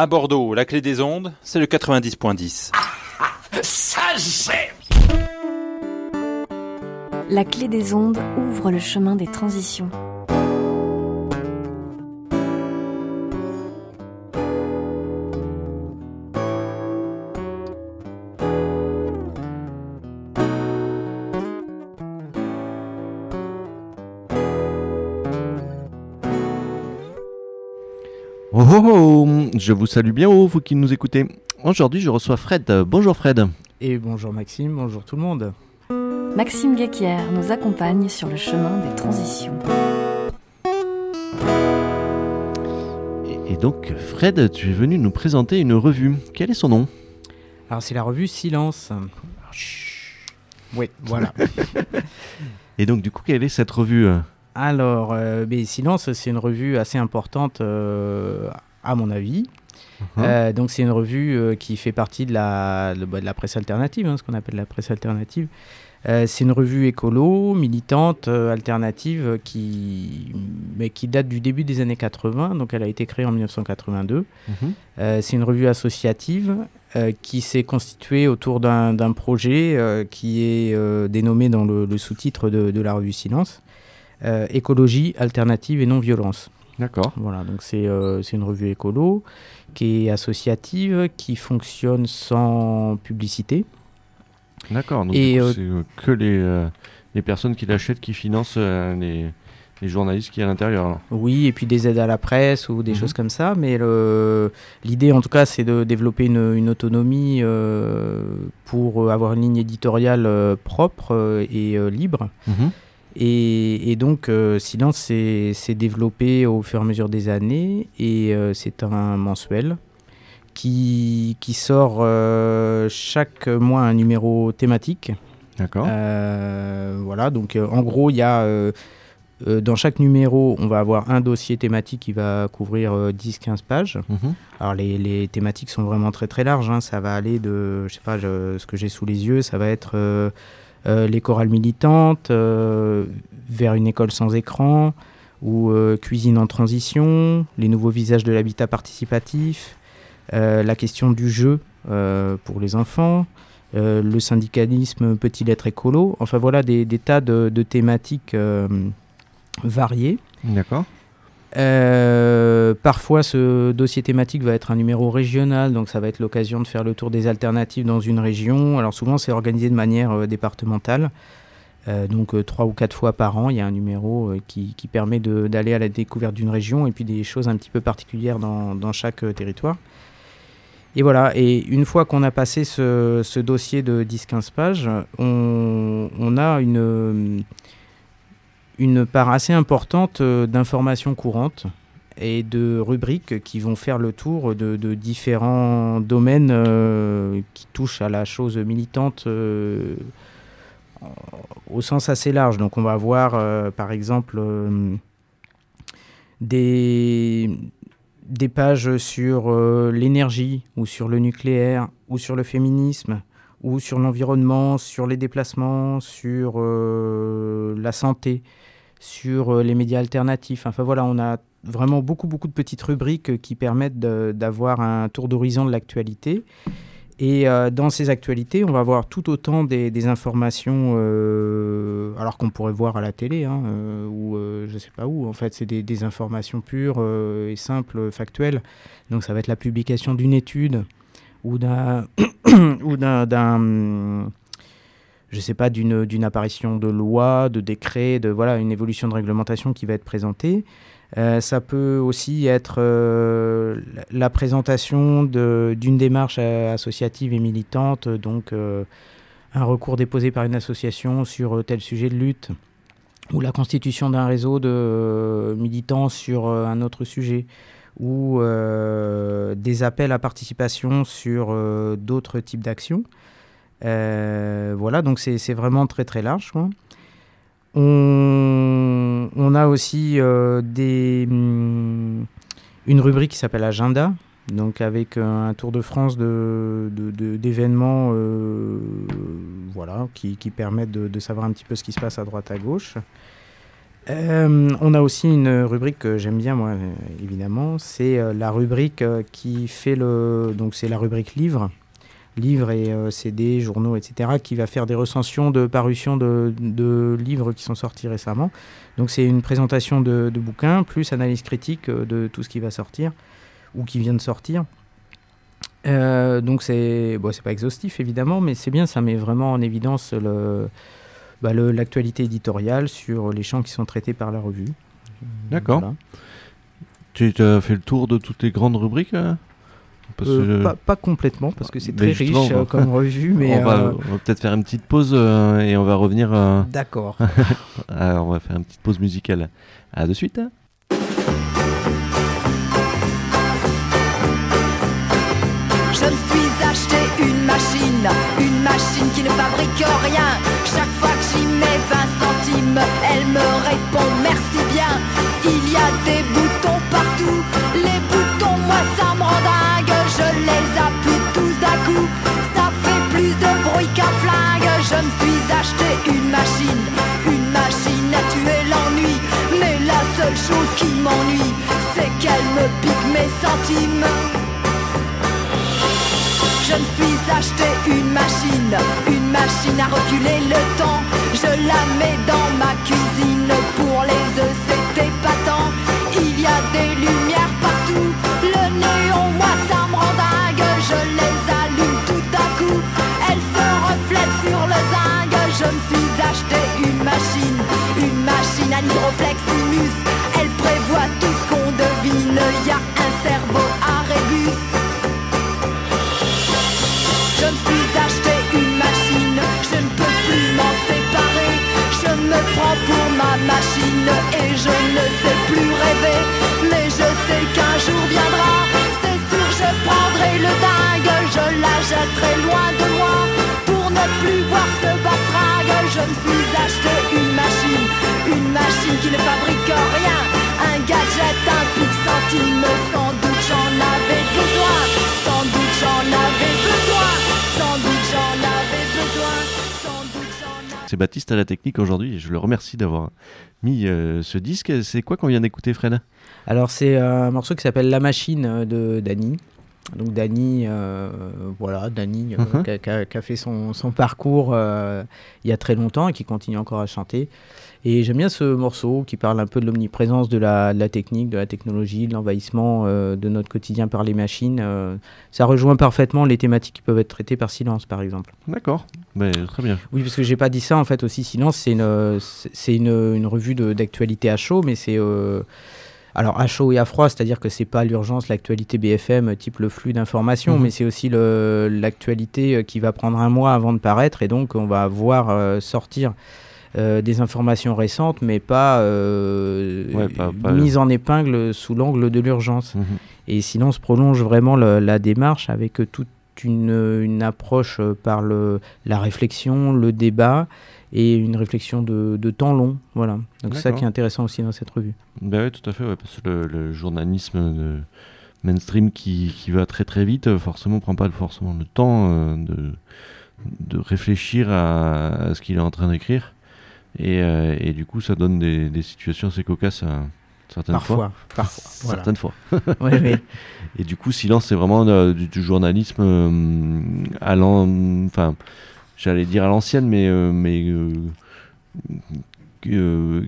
À Bordeaux, la clé des ondes, c'est le 90.10. Ça j'aime La clé des ondes ouvre le chemin des transitions. Oh, oh, oh, je vous salue bien, oh, vous qui nous écoutez. Aujourd'hui, je reçois Fred. Bonjour Fred. Et bonjour Maxime, bonjour tout le monde. Maxime Guéquière nous accompagne sur le chemin des transitions. Et, et donc, Fred, tu es venu nous présenter une revue. Quel est son nom? Alors c'est la revue Silence. Oui, voilà. Et donc, du coup, quelle est cette revue? Alors, euh, mais Silence, c'est une revue assez importante euh, à mon avis. Mhm. Euh, donc c'est une revue euh, qui fait partie de la, de, bah, de la presse alternative, hein, ce qu'on appelle la presse alternative. Euh, c'est une revue écolo, militante, alternative, qui, mais qui date du début des années 80, donc elle a été créée en 1982. Mhm. C'est une revue associative qui s'est constituée autour d'un projet qui est dénommé dans le, le sous-titre de, de la revue Silence, Écologie, alternative et non-violence. D'accord. Voilà, donc c'est euh, une revue écolo qui est associative, qui fonctionne sans publicité. D'accord. Donc, euh, c'est euh, que les, euh, les personnes qui l'achètent qui financent euh, les, les journalistes qui est à l'intérieur. Oui, et puis des aides à la presse ou des Mhm. choses comme ça. Mais l'idée, en tout cas, c'est de développer une, une autonomie euh, pour avoir une ligne éditoriale euh, propre et euh, libre. Mhm. Et, et donc, euh, Silence s'est développé au fur et à mesure des années et euh, c'est un mensuel qui, qui sort euh, chaque mois un numéro thématique. D'accord. Voilà, donc en gros, il y a euh, dans chaque numéro, on va avoir un dossier thématique qui va couvrir euh, 10-15 pages. Mhm. Alors les, les thématiques sont vraiment très très larges. hein. Ça va aller de, je sais pas, je- ce que j'ai sous les yeux, ça va être euh, les chorales militantes, euh, vers une école sans écran, ou euh, cuisine en transition, les nouveaux visages de l'habitat participatif, euh, la question du jeu euh, pour les enfants, euh, le syndicalisme peut-il être écolo? Enfin voilà des, tas de, thématiques euh, variées. D'accord. Euh, parfois, ce dossier thématique va être un numéro régional, donc ça va être l'occasion de faire le tour des alternatives dans une région. Alors souvent, c'est organisé de manière euh, départementale. Euh, donc trois ou quatre fois par an, il y a un numéro qui, permet d'aller à la découverte d'une région et puis des choses un petit peu particulières dans, chaque territoire. Et voilà, et une fois qu'on a passé ce, dossier de 10-15 pages, on, a une, une part assez importante euh, d'informations courantes et de rubriques qui vont faire le tour de, différents domaines euh, qui touchent à la chose militante euh, au sens assez large. Donc on va avoir euh, par exemple des, pages sur l'énergie ou sur le nucléaire ou sur le féminisme ou sur l'environnement, sur les déplacements, sur la santé, sur euh, les médias alternatifs. Enfin voilà, on a vraiment beaucoup beaucoup de petites rubriques euh, qui permettent d'avoir un tour d'horizon de l'actualité. Et euh, dans ces actualités, on va avoir tout autant des, informations, alors qu'on pourrait voir à la télé, hein, ou je sais pas où. En fait, c'est des, des informations pures et simples, factuelles. Donc, ça va être la publication d'une étude ou d'un, ou d'un, je sais pas, d'une, apparition de loi, de décret, de voilà, une évolution de réglementation qui va être présentée. Euh, ça peut aussi être euh, la- présentation d'une démarche euh, associative et militante, donc un recours déposé par une association sur tel sujet de lutte, ou la constitution d'un réseau de militants sur un autre sujet, ou des appels à participation sur d'autres types d'actions. Euh, voilà, donc c'est vraiment très très large. On, a aussi euh, hum, une rubrique qui s'appelle Agenda, donc avec un tour de France d'événements euh, voilà, qui, qui permettent de, savoir un petit peu ce qui se passe à droite à gauche. On a aussi une rubrique que j'aime bien, moi, évidemment. C'est la rubrique qui fait le. Donc, c'est la rubrique livres. Livres et euh, CD, journaux, etc. Qui va faire des recensions de parutions de, de livres qui sont sortis récemment. Donc, c'est une présentation de, de bouquins, plus analyse critique euh, de tout ce qui va sortir ou qui vient de sortir. Euh, donc, c'est bon, c'est pas exhaustif, évidemment, mais c'est bien, ça met vraiment en évidence le bah, le- l'actualité éditoriale sur les champs qui sont traités par la revue. D'accord. Voilà. Tu as fait le tour de toutes les grandes rubriques Parce Euh, que- pas, pas complètement, parce que c'est très riche justement, on va- euh, comme revue, mais... on va, euh, on va peut-être faire une petite pause euh, et on va revenir. euh, D'accord. à- on va faire une petite pause musicale. À de suite. Je me suis acheté une machine, une machine qui ne fabrique rien. Chaque fois que j'y mets 20 centimes, elle me répond merci bien. Il y a des boutons partout, les boutons, moi ça les appuie tous d'un coup, ça fait plus de bruit qu'un flingue. Je me suis acheté une machine, une machine à tuer l'ennui. Mais la seule chose qui m'ennuie, c'est qu'elle me pique mes centimes. Je me suis acheté une machine, une machine à reculer le temps. Je la mets dans ma cuisine pour les œufs, c'est épatant. Il y a des lumières Baptiste à la technique aujourd'hui et je le remercie d'avoir mis euh, ce disque. C'est quoi qu'on vient d'écouter, Fred? Alors c'est un morceau qui s'appelle La Machine euh, de Dany. Donc Dany, euh, voilà, Dany euh, Mhm. qui a- qui a, qui a fait son, son parcours il y a très longtemps et qui continue encore à chanter. Et j'aime bien ce morceau qui parle un peu de l'omniprésence de la, de la technique, de la technologie, de l'envahissement euh, de notre quotidien par les machines. euh. ça rejoint parfaitement les thématiques qui peuvent être traitées par Silence, par exemple. D'accord, très bien. Oui, parce que j'ai pas dit ça en fait aussi. Silence, c'est une, c'est c'est une, une revue d'actualité à chaud, mais c'est euh, alors à chaud et à froid, c'est-à-dire que c'est pas l'urgence, l'actualité BFM type le flux d'informations, Mhm. mais c'est aussi l'actualité qui va prendre un mois avant de paraître, et donc on va voir sortir. Euh, des informations récentes, mais pas, euh, Ouais, pas- pas- mises en épingle sous l'angle de l'urgence. Mhm. Et sinon, on se prolonge vraiment la démarche avec euh, toute une, une approche euh, par le, la réflexion, le débat et une réflexion de, de temps long. Voilà. Donc c'est ça qui est intéressant aussi dans cette revue. Ben oui, tout à fait, ouais, parce que le, le journalisme de mainstream qui, qui va très très vite, forcément, prend pas forcément le temps euh, de, de réfléchir à, à ce qu'il est en train d'écrire. Et, euh, et du coup, ça donne des, des situations assez cocasses euh, certaines fois. Parfois. Voilà. Certaines fois. Ouais, ouais. Et du coup, Silence, c'est vraiment euh, du, du journalisme euh, à. Enfin, j'allais dire à l'ancienne, mais, euh, mais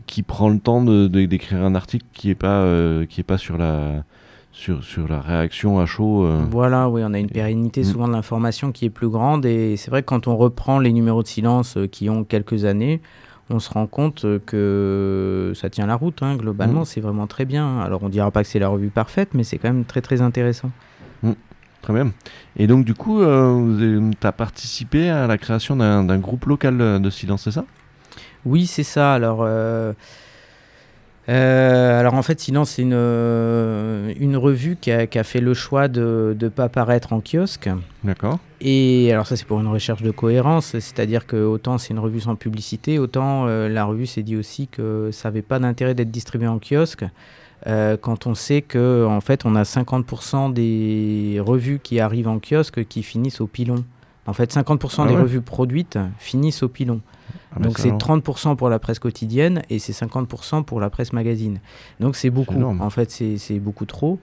qui prend le temps de- de- d'écrire un article qui est pas, qui est pas sur, la, sur, sur la réaction à chaud. euh. Voilà, oui, on a une pérennité Mm. souvent de l'information qui est plus grande. Et c'est vrai que quand on reprend les numéros de silence euh, qui ont quelques années, on se rend compte euh, que ça tient la route. hein, globalement, Mm. c'est vraiment très bien. Alors, on dira pas que c'est la revue parfaite, mais c'est quand même très très intéressant. Très bien. Et donc, du coup, tu as participé à la création d'un groupe local euh, de Silence, c'est ça? Oui, c'est ça. Alors, euh, euh, alors en fait, sinon, c'est une, euh, une revue qui a, qui a fait le choix de ne pas paraître en kiosque. D'accord. Et alors ça, c'est pour une recherche de cohérence, c'est-à-dire que autant c'est une revue sans publicité, autant euh, la revue s'est dit aussi que ça n'avait pas d'intérêt d'être distribué en kiosque. euh, quand on sait que en fait on a 50% des revues qui arrivent en kiosque qui finissent au pilon. En fait, 50% Ah des ouais revues produites finissent au pilon. Ah Donc c'est alors- 30% pour la presse quotidienne et c'est 50% pour la presse magazine. Donc c'est beaucoup. En fait, c'est beaucoup trop.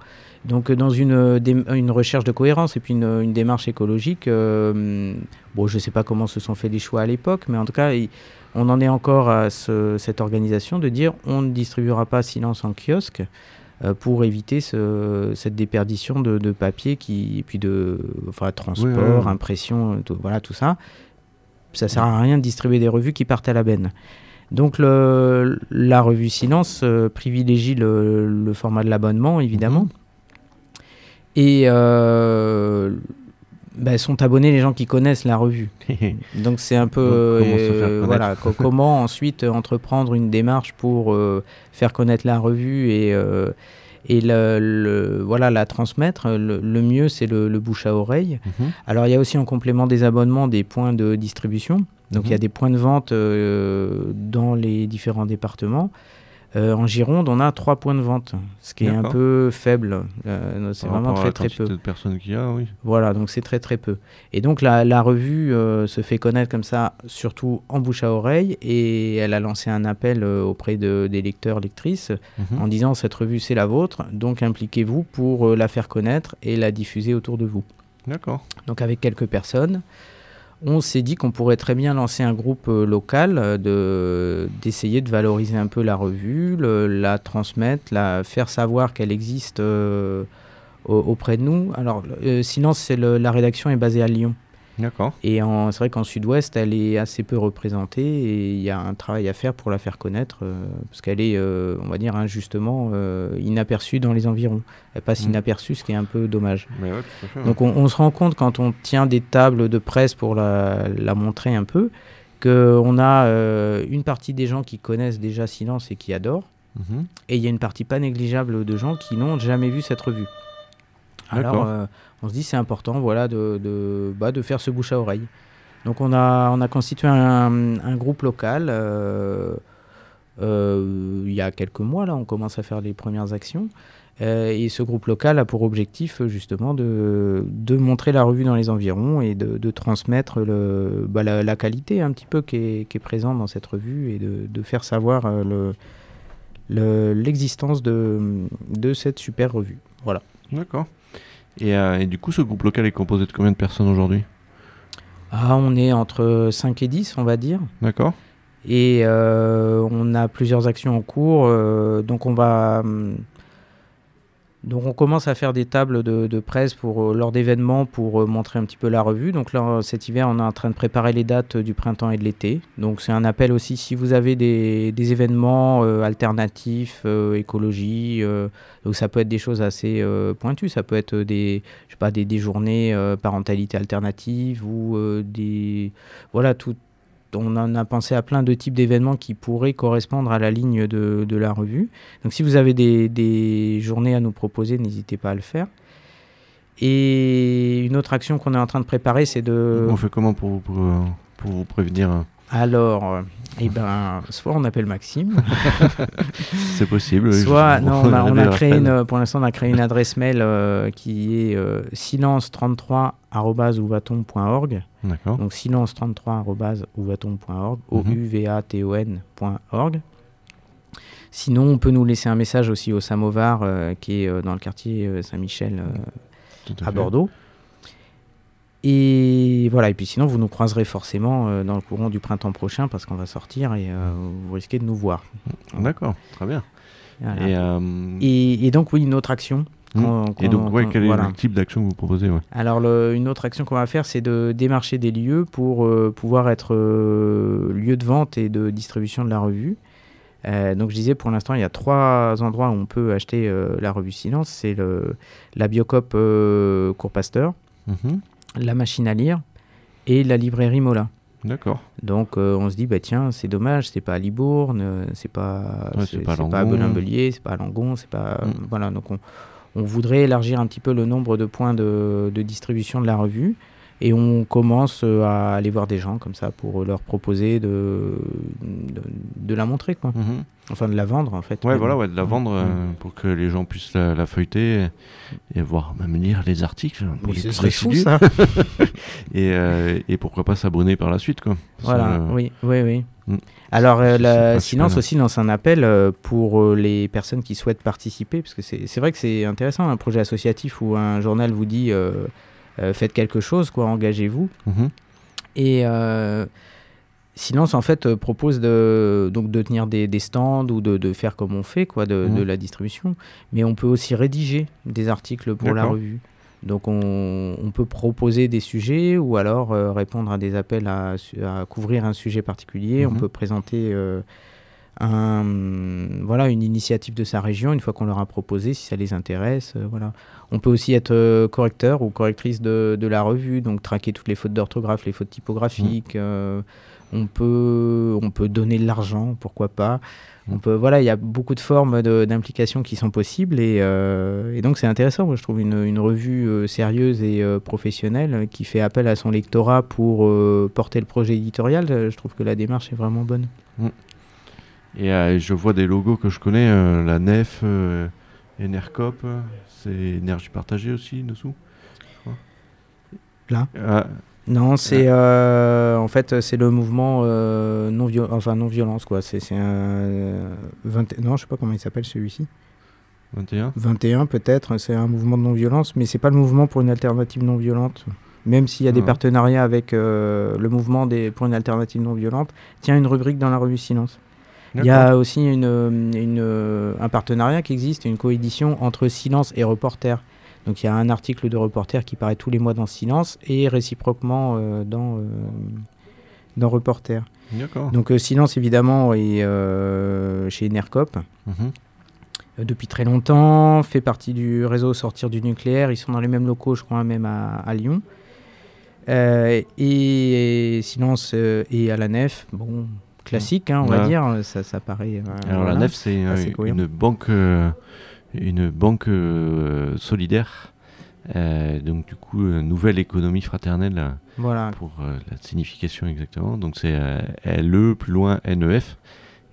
Donc euh, dans une, euh, dé- une recherche de cohérence et puis une, une démarche écologique, euh, bon, je ne sais pas comment se sont faits les choix à l'époque, mais en tout cas, il- on en est encore à ce- cette organisation de dire on ne distribuera pas silence en kiosque euh, pour éviter ce- cette déperdition de, de papier qui, et puis de enfin, transport, Oui, oui, oui. impression, tout, voilà tout ça. Ça sert à rien de distribuer des revues qui partent à la benne. Donc le, la revue Silence euh, privilégie le, le format de l'abonnement, évidemment. Mhm. Et euh, bah, sont abonnés les gens qui connaissent la revue. Donc c'est un peu comment euh, voilà co- comment ensuite euh, entreprendre une démarche pour euh, faire connaître la revue et et le, le- voilà la transmettre. Le, le mieux c'est le, bouche à oreille. Mhm. Alors il y a aussi en complément des abonnements des points de distribution. Donc il y a Mhm. des points de vente dans les différents départements. Euh, en Gironde, on a trois points de vente, ce qui est un peu faible. Euh, c'est vraiment très très peu. de personnes qu'il y a, oui. Voilà, donc c'est très très peu. Et donc la, la revue euh, se fait connaître comme ça, surtout en bouche à oreille, et elle a lancé un appel auprès de, des lecteurs, lectrices, Mhm. en disant cette revue c'est la vôtre, donc impliquez-vous pour la faire connaître et la diffuser autour de vous. D'accord. Donc avec quelques personnes, on s'est dit qu'on pourrait très bien lancer un groupe euh, local, euh, de, d'essayer de valoriser un peu la revue, la transmettre, la faire savoir qu'elle existe euh, au- auprès de nous. Alors sinon, c'est le- la rédaction est basée à Lyon. D'accord. Et c'est vrai qu'en sud-ouest, elle est assez peu représentée et il y a un travail à faire pour la faire connaître euh, parce qu'elle est, euh, on va dire, injustement euh, inaperçue dans les environs. Elle passe Mm. inaperçue, ce qui est un peu dommage. Mais ouais, tout à fait. Donc on, on se rend compte quand on tient des tables de presse pour la, la montrer un peu qu'on a une partie des gens qui connaissent déjà Silence et qui adorent Mhm. et il y a une partie pas négligeable de gens qui n'ont jamais vu cette revue. Alors euh, on se dit c'est important voilà, de, de, bah, de faire ce bouche à oreille. Donc on a, on a constitué un, un groupe local euh, euh, il y a quelques mois, là on commence à faire les premières actions. Et ce groupe local a pour objectif justement de, de montrer la revue dans les environs et de, de transmettre le, bah, la, la qualité un petit peu qui est, qui est présente dans cette revue et de, de faire savoir le- le- l'existence de, de cette super revue. Voilà. D'accord. Et, euh, et du coup, ce groupe local est composé de combien de personnes aujourd'hui? Ah, on est entre 5 et 10, on va dire. D'accord. Et euh, on a plusieurs actions en cours. euh, donc on va. Donc on commence à faire des tables de, de presse pour, euh, lors d'événements pour euh, montrer un petit peu la revue. Donc là, euh, cet hiver, on est en train de préparer les dates du printemps et de l'été. Donc c'est un appel aussi si vous avez des, événements alternatifs, euh, écologie. donc ça peut être des choses assez pointues. Ça peut être des, je sais pas, des, journées parentalité alternative ou des, voilà, tout, on en a pensé à plein de types d'événements qui pourraient correspondre à la ligne de, la revue. Donc si vous avez des, journées à nous proposer, n'hésitez pas à le faire. Et une autre action qu'on est en train de préparer, c'est de... On fait comment pour, vous- pour, euh, pour vous prévenir euh, Alors, euh, eh ben, soit on appelle Maxime, C'est possible. oui, soit je- non, on a, on a je créé une, pour l'instant on a créé une adresse mail euh, qui est euh, silence33@ouvaton.org. D'accord. Donc silence33.ouvaton.org, Mhm. O-U-V-A-T-O-N.org. Sinon, on peut nous laisser un message aussi au Samovar, euh, qui est dans le quartier Saint-Michel à. Bordeaux. Et voilà, et puis sinon, vous nous croiserez forcément euh, dans le courant du printemps prochain parce qu'on va sortir et euh, vous risquez de nous voir. D'accord, très bien. Voilà. Et, euh, Et, et donc, oui, une autre action. qu'on- Et donc, ouais, quel est voilà. le type d'action que vous proposez ouais. Alors, le- une autre action qu'on va faire, c'est de démarcher des lieux pour pouvoir être lieu de vente et de distribution de la revue. Euh, donc, je disais, pour l'instant, il y a trois endroits où on peut acheter euh, la revue Silence. C'est la Biocop euh, Cours Pasteur, Mhm. La machine à lire et la librairie Mola. D'accord. Donc, euh, on se dit, bah, tiens, c'est dommage, c'est pas à Libourne, euh, c'est pas, Ouais, c'est c'est pas à pas. Belin-Belier, c'est pas à Langon, c'est pas. Mm. Voilà, donc on, on voudrait élargir un petit peu le nombre de points de, de distribution de la revue. Et on commence euh, à aller voir des gens comme ça pour leur proposer de, de, de la montrer, quoi. Mhm. Enfin, de la vendre, en fait. Ouais, voilà, ouais, de la vendre euh, pour que les gens puissent la, la feuilleter et, et voir même lire les articles. pour Oui, les ce plus serait fou, ça. Et, euh, et pourquoi pas s'abonner par la suite, quoi. Voilà, euh, oui, oui, oui. Mm. Alors, C'est- la c'est. Silence aussi lance un appel pour les personnes qui souhaitent participer, parce que c'est c'est vrai que c'est intéressant, un projet associatif où un journal vous dit faites quelque chose, quoi, engagez-vous. mhm. Et euh, Silence, en fait, euh, propose de, donc, de tenir des, des stands ou de, de faire comme on fait, quoi, de, Mhm. de la distribution. Mais on peut aussi rédiger des articles pour la revue. Donc on, on peut proposer des sujets ou alors euh, répondre à des appels à, couvrir un sujet particulier. On Mhm. peut présenter euh, un, voilà, une initiative de sa région une fois qu'on leur a proposé, si ça les intéresse. euh, voilà. On peut aussi être euh, correcteur ou correctrice de, de la revue, donc traquer toutes les fautes d'orthographe, les fautes typographiques. euh, on, peut, on peut donner de l'argent, pourquoi pas. On peut, voilà, il y a beaucoup de formes d'implication qui sont possibles et, euh, et donc c'est intéressant. Moi, je trouve une, une revue euh, sérieuse et euh, professionnelle qui fait appel à son lectorat pour porter le projet éditorial. Je trouve que la démarche est vraiment bonne. Et euh, je vois des logos que je connais, euh, la NEF, euh, Enercop, euh, c'est énergie partagée aussi dessous. Là Ah, Non, c'est euh, en fait c'est le mouvement non viol enfin non violence quoi. C'est c'est un 20 non je sais pas comment il s'appelle celui-ci. 21 21 peut-être. C'est un mouvement de non violence, mais c'est pas le mouvement pour une alternative non violente. Même s'il y a des Ah. partenariats avec euh, le mouvement des pour une alternative non violente, tient une rubrique dans la revue Silence. Il y a aussi une, une, euh, un partenariat qui existe, une coédition entre Silence et Reporter. Donc il y a un article de Reporter qui paraît tous les mois dans Silence et réciproquement euh, dans, euh, dans Reporter. Donc euh, Silence évidemment est euh, chez Enercop Mhm. euh, depuis très longtemps, fait partie du réseau Sortir du nucléaire. Ils sont dans les mêmes locaux, je crois, même à, à Lyon. Euh, et, Silence euh, et à la nef, bon, classique, hein, on va dire. Ça, ça paraît. euh, Alors voilà. la NEF, c'est une banque, euh, une banque euh, solidaire. Euh, donc du coup, euh, nouvelle économie fraternelle euh, Voilà. pour la signification exactement. Donc c'est LE plus loin NEF.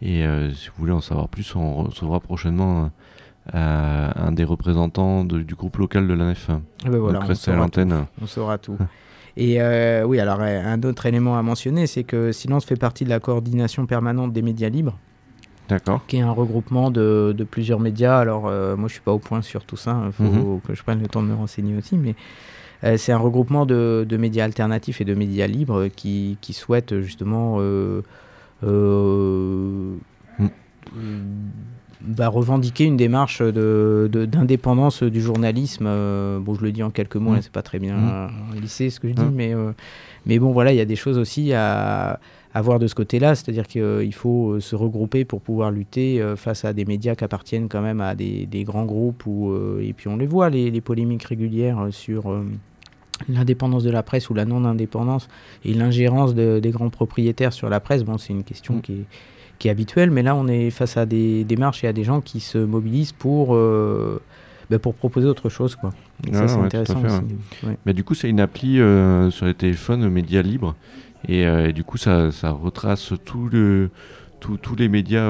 Et si vous voulez en savoir plus, on recevra prochainement un des représentants de- du groupe local de la NEF. Et ben voilà, donc on restez à l'antenne. On saura tout. Et euh, oui, alors un autre élément à mentionner, c'est que Silence fait partie de la coordination permanente des médias libres. D'accord. qui est un regroupement de, de plusieurs médias. Alors, euh, moi, je suis pas au point sur tout ça. Il faut Mhm. que je prenne le temps de me renseigner aussi. Mais euh, c'est un regroupement de, de médias alternatifs et de médias libres qui, qui souhaitent justement Mm. Bah, revendiquer une démarche de- de- d'indépendance du journalisme. Euh, bon, je le dis en quelques mots, Mm. là, c'est pas très bien Mm. euh, lissé ce que je dis, Mm. mais, euh, mais bon, voilà, il y a des choses aussi à, à voir de ce côté-là, c'est-à-dire qu'il faut se regrouper pour pouvoir lutter face à des médias qui appartiennent quand même à des, des grands groupes, où, et puis on les voit, les, les polémiques régulières sur l'indépendance de la presse ou la non-indépendance et l'ingérence de- des grands propriétaires sur la presse. Bon, c'est une question Mm. qui est qui est habituelle, mais là on est face à des démarches et à des gens qui se mobilisent pour, euh, bah, pour proposer autre chose. Quoi. Ça c'est ouais, intéressant fait, aussi. Ouais. Mais du coup, c'est une appli euh, sur les téléphones euh, médias libres. Et, euh, et du coup, ça, ça retrace tout le, tout- tous les médias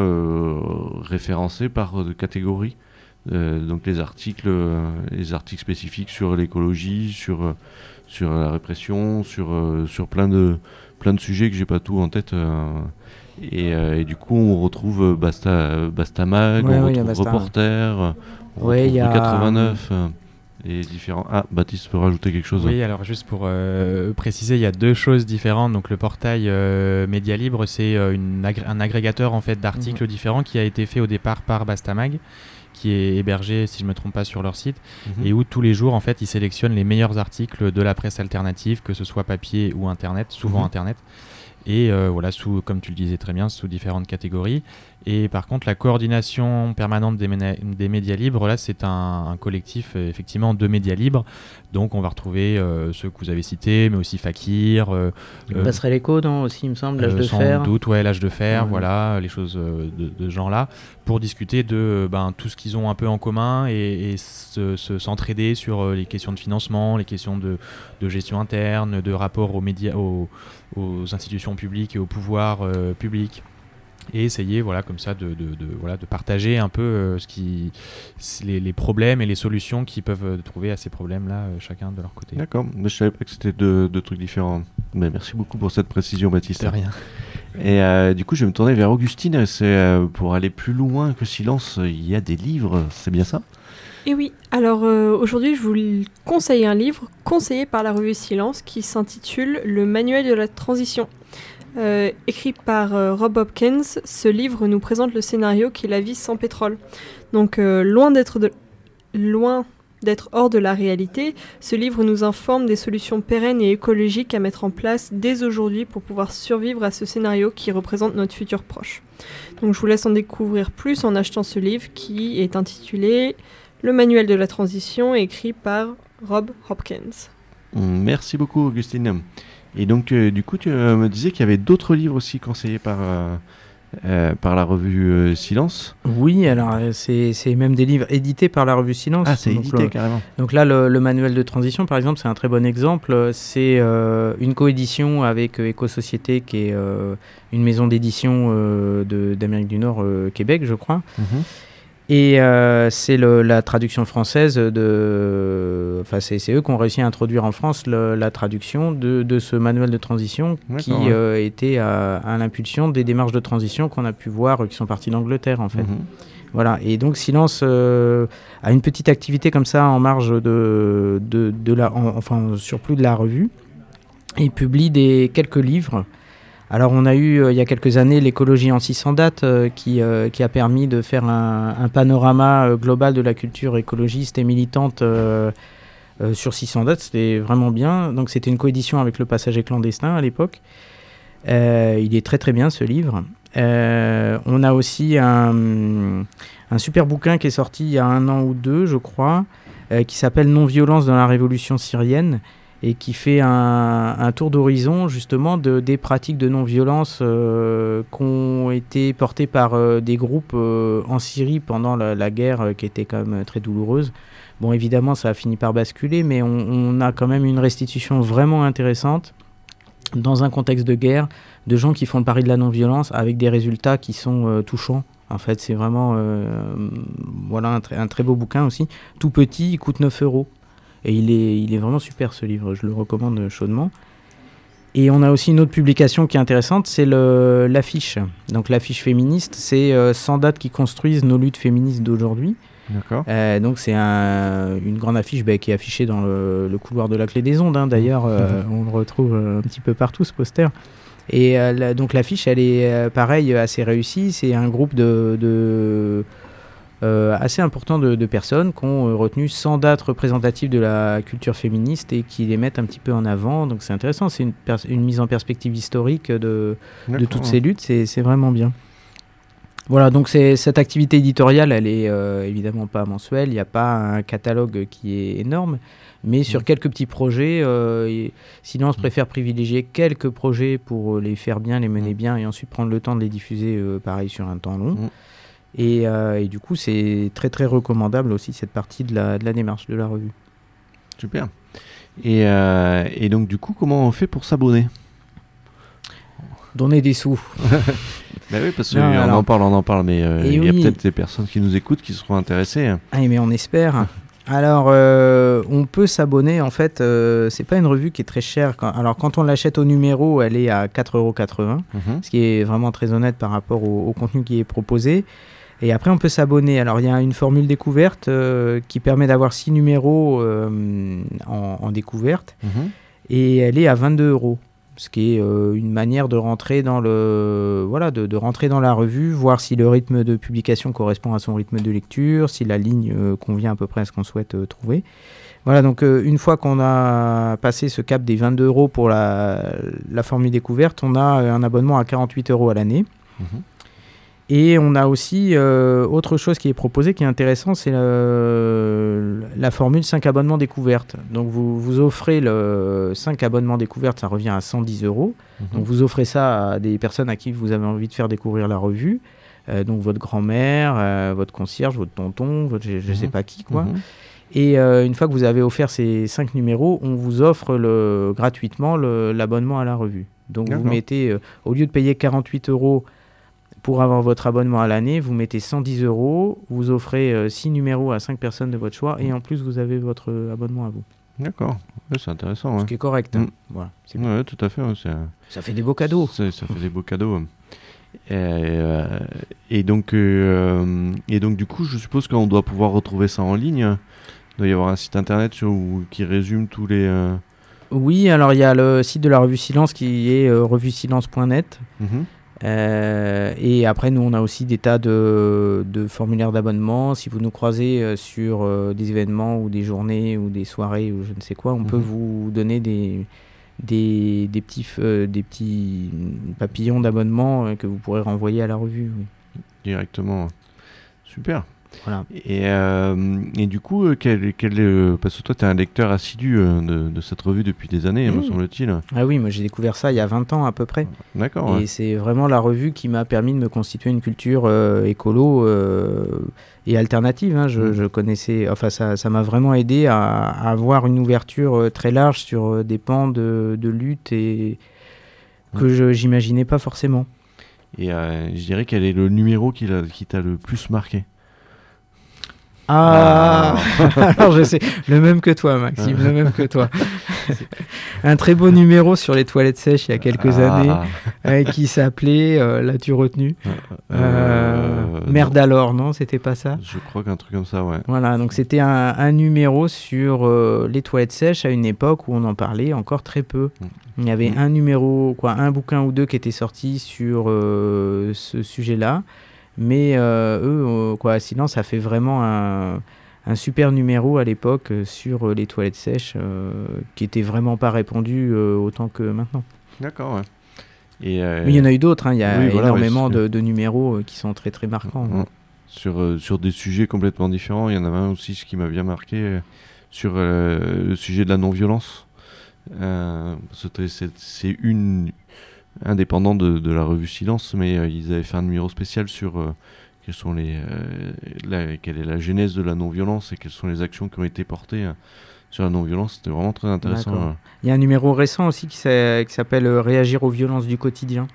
référencés par catégorie. Donc les articles, les articles spécifiques sur l'écologie, sur, sur la répression, sur, sur plein, de, plein de sujets que j'ai pas tout en tête. Euh. et, euh, et du coup, on retrouve euh, Basta, Bastamag, Ouais, on retrouve Basta. Reporter, euh, on Ouais, il y retrouve a- 89. euh, les différents. Ah, Baptiste peut rajouter quelque chose. Oui, alors juste pour euh, préciser, il y a deux choses différentes. Donc le portail euh, Média Libre, c'est euh, agré- un agrégateur en fait d'articles Mhm. différents qui a été fait au départ par Bastamag, qui est hébergé, si je me trompe pas, sur leur site, Mhm. et où tous les jours en fait ils sélectionnent les meilleurs articles de la presse alternative, que ce soit papier ou internet, souvent Mhm. internet. Et euh, voilà, sous, comme tu le disais très bien, sous différentes catégories. Et par contre, la coordination permanente des, médias libres, là, c'est un, un collectif euh, effectivement de médias libres. Donc, on va retrouver euh, ceux que vous avez cités, mais aussi Fakir, euh, On euh, passerait l'écho, non Aussi, il me semble, l'âge de sans fer. doute, ouais, l'âge de fer, voilà, les choses de, de ce genre-là, pour discuter de ben, tout ce qu'ils ont un peu en commun et, et se- se- s'entraider sur les questions de financement, les questions de, de gestion interne, de rapport aux médias, aux, aux institutions publiques et au pouvoir public. Et essayer, voilà, comme ça, de, de- de- voilà, de partager un peu euh, ce qui, les, les problèmes et les solutions qu'ils peuvent euh, trouver à ces problèmes-là, euh, chacun de leur côté. D'accord, mais je savais pas que c'était deux, deux trucs différents. Mais merci beaucoup pour cette précision, Baptiste. C'est rien. Et euh, du coup, je vais me tourner vers Augustine. C'est euh, pour aller plus loin que Silence. Il y a des livres, c'est bien ça? Et oui, alors euh, aujourd'hui je vous conseille un livre conseillé par la revue Silence qui s'intitule Le manuel de la transition. Euh, écrit par euh, Rob Hopkins, ce livre nous présente le scénario qui est la vie sans pétrole. Donc euh, loin d'être loin d'être hors de la réalité, ce livre nous informe des solutions pérennes et écologiques à mettre en place dès aujourd'hui pour pouvoir survivre à ce scénario qui représente notre futur proche. Donc je vous laisse en découvrir plus en achetant ce livre qui est intitulé Le manuel de la transition écrit par Rob Hopkins. Merci beaucoup, Augustine. Et donc, du coup, tu euh, me disais qu'il y avait d'autres livres aussi conseillés par, euh, euh, par la revue euh, Silence. Oui, alors c'est même des livres édités par la revue Silence. Ah, c'est édité le- carrément. Donc là, le, le manuel de transition, par exemple, c'est un très bon exemple. C'est euh, une coédition avec Éco-Société, qui est une maison d'édition de- d'Amérique du Nord, Québec, je crois. Mhm. Et euh, c'est la traduction française de. Enfin, c'est eux qui ont réussi à introduire en France le- la traduction de, de ce manuel de transition qui ouais. euh, était à, à l'impulsion des démarches de transition qu'on a pu voir, euh, qui sont parties d'Angleterre, en fait. Mhm. Voilà, et donc Silence a une petite activité comme ça en marge de, de, de la, en- enfin surplus de la revue. Il publie des, quelques livres. Alors on a eu euh, il y a quelques années l'écologie en 600 dates euh, qui, euh, qui a permis de faire un, panorama global de la culture écologiste et militante sur 600 dates. C'était vraiment bien. Donc c'était une coédition avec le passager clandestin à l'époque. Il est très très bien ce livre. On a aussi un, super bouquin qui est sorti il y a un an ou deux, je crois, qui s'appelle Non-violence dans la révolution syrienne et qui fait un, tour d'horizon justement de, des pratiques de non-violence euh, qui ont été portées par euh, des groupes euh, en Syrie pendant la, guerre euh, qui était quand même très douloureuse. Bon, évidemment, ça a fini par basculer, mais on, a quand même une restitution vraiment intéressante dans un contexte de guerre de gens qui font le pari de la non-violence avec des résultats qui sont touchants. En fait, c'est vraiment voilà un, un très beau bouquin aussi. Tout petit, il coûte 9 euros. Et il est, il est vraiment super ce livre, je le recommande chaudement. Et on a aussi une autre publication qui est intéressante, c'est l'affiche. Donc l'affiche féministe, c'est euh, 100 dates qui construisent nos luttes féministes d'aujourd'hui. D'accord. Euh, donc c'est un- une grande affiche bah, qui est affichée dans le, le couloir de la clé des ondes. hein. D'ailleurs, euh, on le retrouve euh, un petit peu partout ce poster. Et euh, la- donc l'affiche, elle est euh, pareil assez réussie. C'est un groupe de, de, euh, assez important de, de personnes qui ont euh, retenu 100 dates représentatives de la culture féministe et qui les mettent un petit peu en avant. Donc c'est intéressant. C'est une, mise en perspective historique de, de toutes ces luttes, c'est vraiment bien. Voilà, donc cette activité éditoriale, elle est euh, évidemment pas mensuelle, il n'y a pas un catalogue qui est énorme, mais sur Mm. quelques petits projets, euh, et Silence préfère privilégier quelques projets pour les faire bien, les mener Mm. bien, et ensuite prendre le temps de les diffuser euh, pareil sur un temps long. Et, euh, et du coup, c'est très très recommandable aussi cette partie de la, de la démarche de la revue. Super. Et, euh, et donc, du coup, comment on fait pour s'abonner? Donner des sous. Bah oui, parce qu'on alors- en parle, on en parle, mais euh, Et il y a oui. peut-être des personnes qui nous écoutent qui seront intéressées. Ah, mais on espère. Alors, euh, on peut s'abonner. En fait, euh, c'est pas une revue qui est très chère. Quand- alors, quand on l'achète au numéro, elle est à 4,80€, Mhm. ce qui est vraiment très honnête par rapport au, au contenu qui est proposé. Et après, on peut s'abonner. Alors, il y a une formule découverte euh, qui permet d'avoir 6 numéros euh, en, en découverte. Mhm. Et elle est à 22 euros. Ce qui est euh, une manière de rentrer dans le voilà de, de rentrer dans la revue, voir si le rythme de publication correspond à son rythme de lecture, si la ligne convient à peu près à ce qu'on souhaite trouver. Voilà, donc euh, une fois qu'on a passé ce cap des 22 euros pour la, la formule découverte, on a un abonnement à 48 euros à l'année. Mhm. Et on a aussi euh, autre chose qui est proposée qui est intéressant, c'est le- la formule 5 abonnements découvertes. Donc vous, vous offrez le 5 abonnements découvertes, ça revient à 110 euros. Mhm. Donc vous offrez ça à des personnes à qui vous avez envie de faire découvrir la revue. Euh, donc votre grand-mère, euh, votre concierge, votre tonton, votre, je, sais Mhm. pas qui quoi. Mhm. Et euh, une fois que vous avez offert ces 5 numéros, on vous offre le, gratuitement l'abonnement à la revue. Donc vous mettez, euh, au lieu de payer 48 euros pour avoir votre abonnement à l'année, vous mettez 110 euros, vous offrez 6 numéros à 5 personnes de votre choix et en plus vous avez votre euh, abonnement à vous. D'accord. Ouais, c'est intéressant. Ce Ouais. qui est correct. hein. Mm. Voilà, c'est- Ouais, tout à fait. ouais, c'est- Ça fait des beaux cadeaux. Ça, ça fait des beaux cadeaux. Et, euh, et donc, euh, et donc, du coup, je suppose qu'on doit pouvoir retrouver ça en ligne. Il doit y avoir un site internet sur, où- qui résume tous les. euh, Oui, alors il y a le site de la revue Silence qui est euh, revuesilence.net. Euh, et après, nous, on a aussi des tas de, de formulaires d'abonnement. Si vous nous croisez euh, sur euh, des événements ou des journées ou des soirées ou je ne sais quoi, on peut Mhm. vous donner des, des, des petits, euh, des petits papillons d'abonnement que vous pourrez renvoyer à la revue. oui. directement. Super. Voilà. Et, euh, et du coup, euh, quel, quel, parce que toi, tu es un lecteur assidu euh, de, de cette revue depuis des années, me Mhm. semble-t-il. Ah oui, moi j'ai découvert ça il y a 20 ans à peu près. D'accord. Et ouais. c'est vraiment la revue qui m'a permis de me constituer une culture euh, écolo euh, et alternative. hein. Je, Mm. je connaissais, enfin ça ça m'a vraiment aidé à, à avoir une ouverture très large sur des pans de, de lutte et que je j'imaginais pas forcément. Et je dirais quel est le numéro qui t'a le plus marqué? Ah, alors je sais, le même que toi, Maxime, le même que toi. Un très beau numéro sur les toilettes sèches il y a quelques Ah, années euh, qui s'appelait euh, L'as-tu retenu? Euh, Euh, non, Merde alors, non, c'était pas ça? Je crois qu'un truc comme ça, ouais. Voilà, donc c'était un, un numéro sur euh, les toilettes sèches à une époque où on en parlait encore très peu. Mm. Il y avait Mm. un numéro, quoi, un bouquin ou deux qui était sorti sur euh, ce sujet-là. Mais euh, eux, euh, quoi, sinon, ça fait vraiment un, un super numéro à l'époque euh, sur les toilettes sèches euh, qui était vraiment pas répandu euh, autant que maintenant. D'accord, ouais. Et, Mais il y en a eu d'autres, hein, il y a oui, voilà, énormément ouais, de, de numéros qui sont très très marquants. Mm. sur, euh, sur des sujets complètement différents. Il y en avait un aussi ce qui m'a bien marqué sur le sujet de la non-violence. C'est une indépendant de, de la revue Silence, mais euh, ils avaient fait un numéro spécial sur euh, quelles sont les, euh, la- quelle est la genèse de la non-violence et quelles sont les actions qui ont été portées euh, sur la non-violence. C'était vraiment très intéressant. Il y a un numéro récent aussi qui s'a- qui s'appelle Réagir aux violences du quotidien.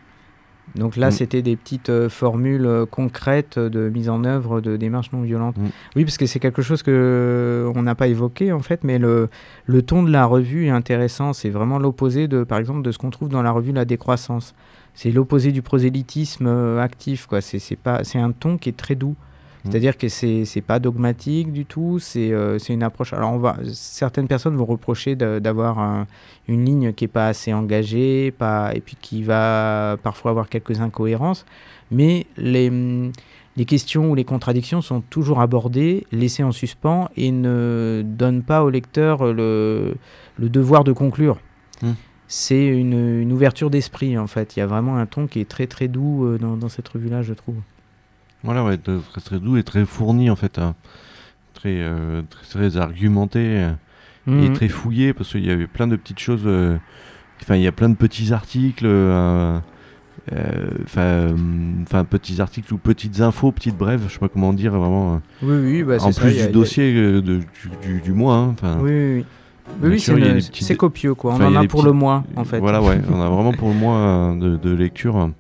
Donc là, Mm. c'était des petites euh, formules euh, concrètes de mise en œuvre de démarches non violentes. Mm. Oui, parce que c'est quelque chose que euh, on n'a pas évoqué en fait, mais le, le ton de la revue est intéressant. C'est vraiment l'opposé de, par exemple, de ce qu'on trouve dans la revue La Décroissance. C'est l'opposé du prosélytisme euh, actif. quoi. C'est pas, c'est un ton qui est très doux. Mm. C'est-à-dire que c'est c'est pas dogmatique du tout. C'est euh, c'est une approche. Alors on va, certaines personnes vont reprocher d'avoir un- une ligne qui est pas assez engagée, pas et puis qui va parfois avoir quelques incohérences. Mais les hum, les questions ou les contradictions sont toujours abordées, laissées en suspens et ne donnent pas au lecteur le, le devoir de conclure. Mm. C'est une, une ouverture d'esprit en fait. Il y a vraiment un ton qui est très très doux euh, dans, dans cette revue-là, je trouve. Voilà, ouais, très, très doux et très fourni en fait. hein. Très, euh, très, très argumenté. euh. et Mhm. très fouillé parce qu'il y avait plein de petites choses. euh, Enfin, il y a plein de petits articles. Enfin, enfin, petits articles ou petites infos, petites brèves, je sais pas comment dire vraiment. Oui, oui, bah, en plus du a- dossier de- du, du- du mois. hein, Enfin, Oui, oui, oui. Oui, c'est une- petites- copieux, quoi. on en a pour le mois, en fait. Voilà, ouais, on a vraiment pour le mois de, de lecture.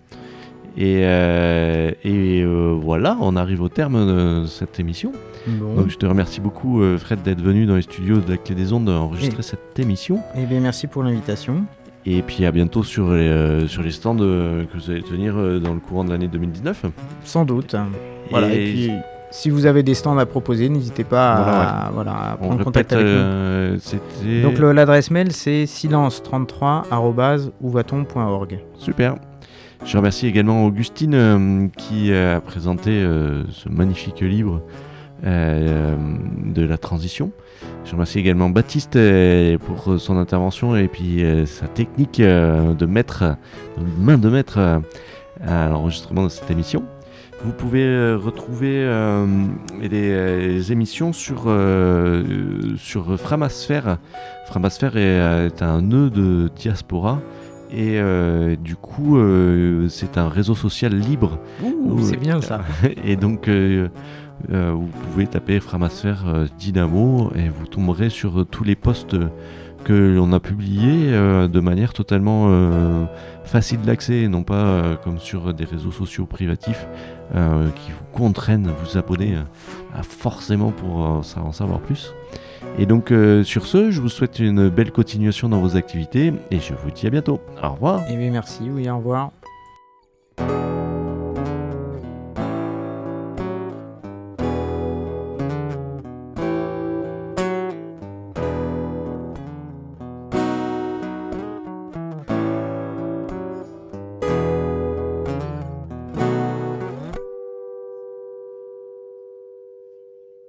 Et, euh, et euh, voilà, on arrive au terme de cette émission. Bon. Donc je te remercie beaucoup, euh, Fred, d'être venu dans les studios de la Clé des Ondes enregistrer Et- cette émission. Eh bien, merci pour l'invitation. Et puis à bientôt sur les, sur les stands que vous allez tenir dans le courant de l'année 2019. Sans doute. Voilà, et, puis, si vous avez des stands à proposer, n'hésitez pas à, voilà, à prendre contact avec euh, nous. Donc, l'adresse mail, c'est silence33.ouvaton.org. Super. Je remercie également Augustine euh, qui a présenté euh, ce magnifique livre euh, de la transition. Je remercie également Baptiste euh, pour son intervention et puis euh, sa technique euh, de maître, de main de maître euh, à l'enregistrement de cette émission. Vous pouvez euh, retrouver euh, les, les émissions sur, euh, sur Framasphère. Framasphère est un nœud de diaspora. Et euh, du coup, euh, c'est un réseau social libre. Ouh, c'est bien ça. Et donc, euh, vous pouvez taper Framasphère Dynamo et vous tomberez sur tous les posts que l'on a publiés euh, de manière totalement euh, facile d'accès, non pas euh, comme sur des réseaux sociaux privatifs qui vous contraignent à vous abonner forcément pour en savoir plus. Et donc, sur ce, je vous souhaite une belle continuation dans vos activités et je vous dis à bientôt. Au revoir. Eh bien, merci, oui, au revoir.